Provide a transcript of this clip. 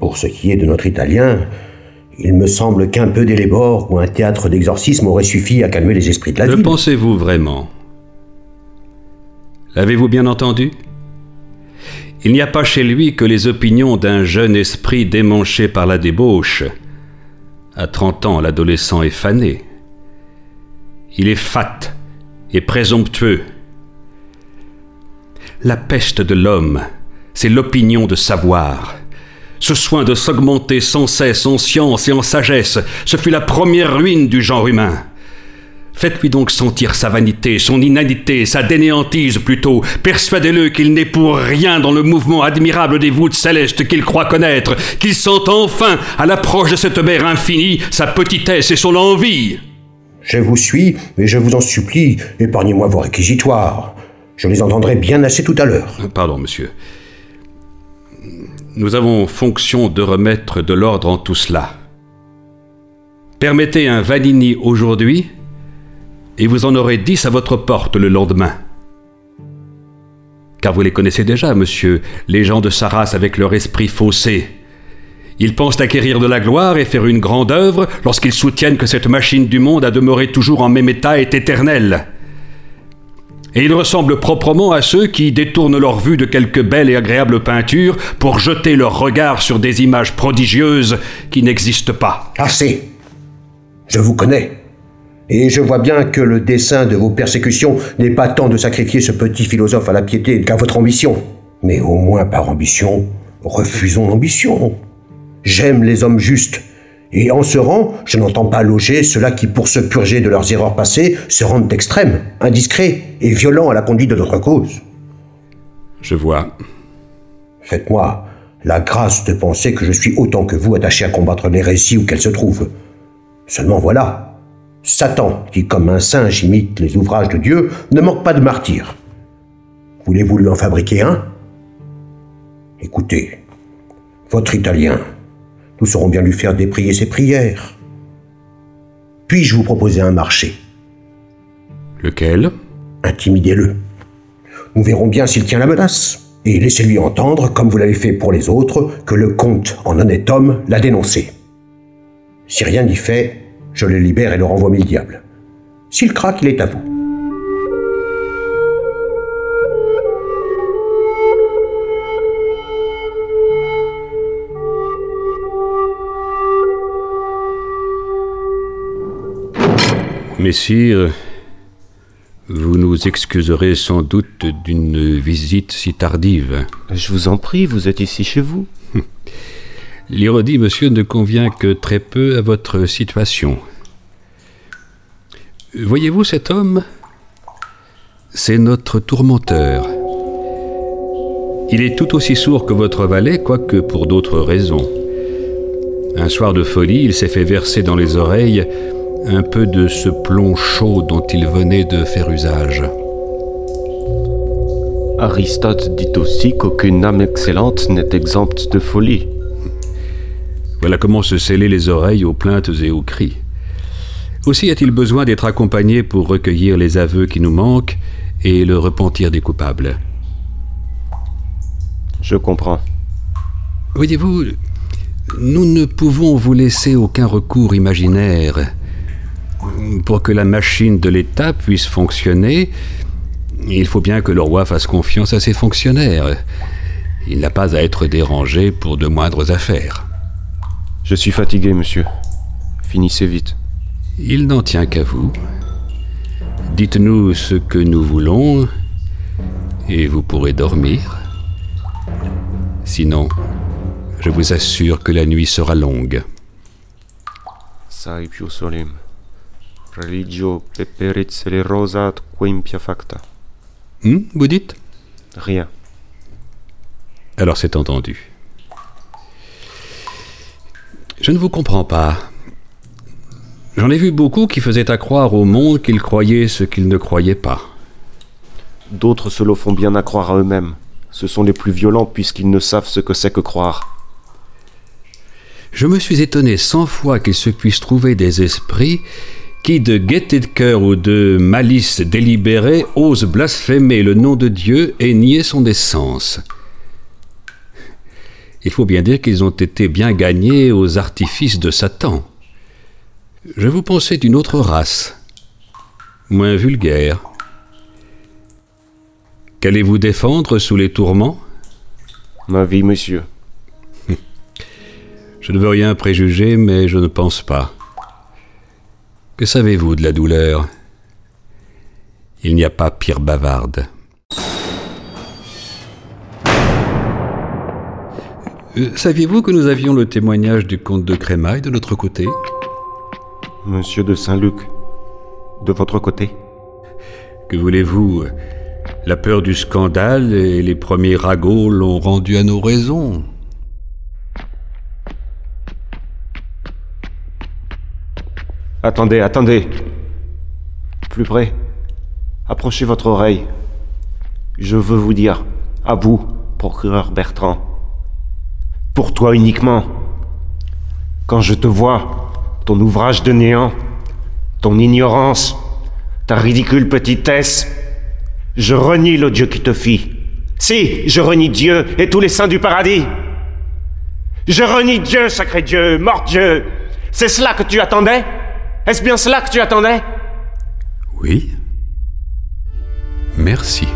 Pour ce qui est de notre Italien, il me semble qu'un peu d'élébore ou un théâtre d'exorcisme aurait suffi à calmer les esprits de la Le ville. pensez-vous vraiment? L'avez-vous bien entendu? Il n'y a pas chez lui que les opinions d'un jeune esprit démanché par la débauche. À 30 ans, l'adolescent est fané. Il est fat et présomptueux. La peste de l'homme, c'est l'opinion de savoir. Ce soin de s'augmenter sans cesse en science et en sagesse, ce fut la première ruine du genre humain. Faites-lui donc sentir sa vanité, son inanité, sa dénéantise plutôt. Persuadez-le qu'il n'est pour rien dans le mouvement admirable des voûtes célestes qu'il croit connaître, qu'il sent enfin, à l'approche de cette mer infinie, sa petitesse et son envie. Je vous suis, mais je vous en supplie, épargnez-moi vos réquisitoires. Je les entendrai bien assez tout à l'heure. Pardon, monsieur. Nous avons fonction de remettre de l'ordre en tout cela. Permettez un Vanini aujourd'hui, et vous en aurez dix à votre porte le lendemain. Car vous les connaissez déjà, monsieur, les gens de sa race avec leur esprit faussé. Ils pensent acquérir de la gloire et faire une grande œuvre lorsqu'ils soutiennent que cette machine du monde a demeuré toujours en même état est éternelle. Et ils ressemblent proprement à ceux qui détournent leur vue de quelques belles et agréables peintures pour jeter leur regard sur des images prodigieuses qui n'existent pas. Assez. Je vous connais. Et je vois bien que le dessein de vos persécutions n'est pas tant de sacrifier ce petit philosophe à la piété qu'à votre ambition. Mais au moins par ambition, refusons l'ambition. J'aime les hommes justes. Et en ce rang, je n'entends pas loger ceux-là qui, pour se purger de leurs erreurs passées, se rendent extrêmes, indiscrets et violents à la conduite de notre cause. Je vois. Faites-moi la grâce de penser que je suis autant que vous attaché à combattre l'hérésie où qu'elle se trouve. Seulement voilà, Satan, qui comme un singe imite les ouvrages de Dieu, ne manque pas de martyrs. Voulez-vous lui en fabriquer un? Écoutez, votre Italien, nous saurons bien lui faire déprier ses prières. Puis-je vous proposer un marché? Lequel? Intimidez-le. Nous verrons bien s'il tient la menace. Et laissez-lui entendre, comme vous l'avez fait pour les autres, que le comte, en honnête homme, l'a dénoncé. Si rien n'y fait, je le libère et le renvoie mille diables. S'il craque, il est à vous. Messire, vous nous excuserez sans doute d'une visite si tardive. Je vous en prie, vous êtes ici chez vous. L'ironie, monsieur, ne convient que très peu à votre situation. Voyez-vous cet homme? C'est notre tourmenteur. Il est tout aussi sourd que votre valet, quoique pour d'autres raisons. Un soir de folie, il s'est fait verser dans les oreilles un peu de ce plomb chaud dont il venait de faire usage. Aristote dit aussi qu'aucune âme excellente n'est exempte de folie. Voilà comment se sceller les oreilles aux plaintes et aux cris. Aussi a-t-il besoin d'être accompagné pour recueillir les aveux qui nous manquent et le repentir des coupables. Je comprends. Voyez-vous, nous ne pouvons vous laisser aucun recours imaginaire. Pour que la machine de l'État puisse fonctionner, il faut bien que le roi fasse confiance à ses fonctionnaires. Il n'a pas à être dérangé pour de moindres affaires. Je suis fatigué, monsieur. Finissez vite. Il n'en tient qu'à vous. Dites-nous ce que nous voulons, et vous pourrez dormir. Sinon, je vous assure que la nuit sera longue. Solim. Religio peperit celerosat quimpia facta. Hmm, vous dites? Rien. Alors c'est entendu. Je ne vous comprends pas. J'en ai vu beaucoup qui faisaient à croire au monde qu'ils croyaient ce qu'ils ne croyaient pas. D'autres se le font bien à croire à eux-mêmes. Ce sont les plus violents puisqu'ils ne savent ce que c'est que croire. Je me suis étonné cent fois qu'il se puisse trouver des esprits qui, de gaieté de cœur ou de malice délibérée, osent blasphémer le nom de Dieu et nier son essence? il faut bien dire qu'ils ont été bien gagnés aux artifices de Satan. Je vous pensais d'une autre race, moins vulgaire. Qu'allez-vous défendre sous les tourments? Ma vie, monsieur. Je ne veux rien préjuger, mais je ne pense pas. Que savez-vous de la douleur? Il n'y a pas pire bavarde. Euh, Saviez-vous que nous avions le témoignage du comte de Crémaille de notre côté? Monsieur de Saint-Luc. De votre côté Que voulez-vous? La peur du scandale et les premiers ragots l'ont rendu à nos raisons. Attendez, attendez. Plus près. Approchez votre oreille. Je veux vous dire, à vous, procureur Bertrand, pour toi uniquement, quand je te vois, ton ouvrage de néant, ton ignorance, ta ridicule petitesse, je renie le Dieu qui te fit. Si, je renie Dieu et tous les saints du paradis. Je renie Dieu, sacré Dieu, mort Dieu. C'est cela que tu attendais? Est-ce bien cela que tu attendais? Oui. Merci.